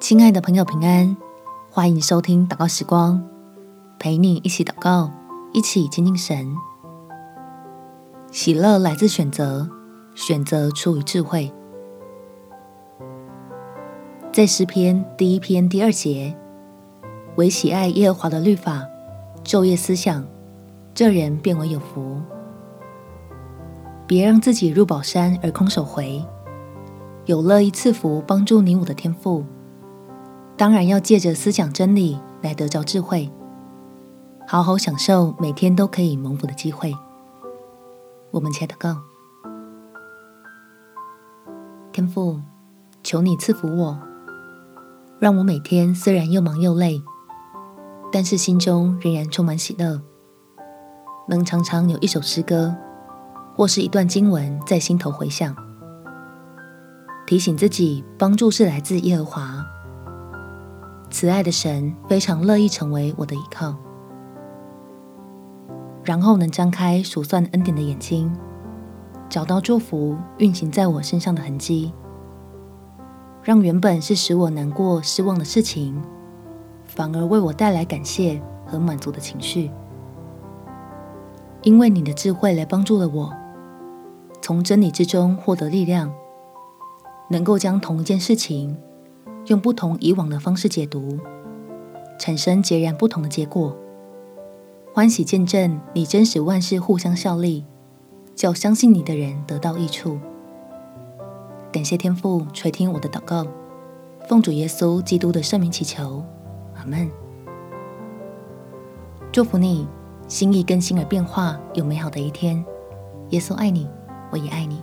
亲爱的朋友，平安！欢迎收听祷告时光，陪你一起祷告，一起亲近神。喜乐来自选择，选择出于智慧。在诗篇第一篇第二节，唯喜爱耶和华的律法，昼夜思想，这人便为有福。别让自己入宝山而空手回，有乐意赐福帮助你我的天赋。当然要借着思想真理来得着智慧，好好享受每天都可以蒙福的机会。我们且祷告，天父，求你赐福我，让我每天虽然又忙又累，但是心中仍然充满喜乐，能常常有一首诗歌或是一段经文在心头回响，提醒自己帮助是来自耶和华。慈爱的神非常乐意成为我的依靠，然后能张开数算恩典的眼睛，找到祝福运行在我身上的痕迹，让原本是使我难过失望的事情，反而为我带来感谢和满足的情绪。因为你的智慧来帮助了我，从真理之中获得力量，能够将同一件事情。用不同以往的方式解读，产生截然不同的结果。欢喜见证你真实万事互相效力，叫相信你的人得到益处。感谢天父垂听我的祷告，奉主耶稣基督的圣名祈求，阿门。祝福你，心意更新而变化，有美好的一天。耶稣爱你，我也爱你。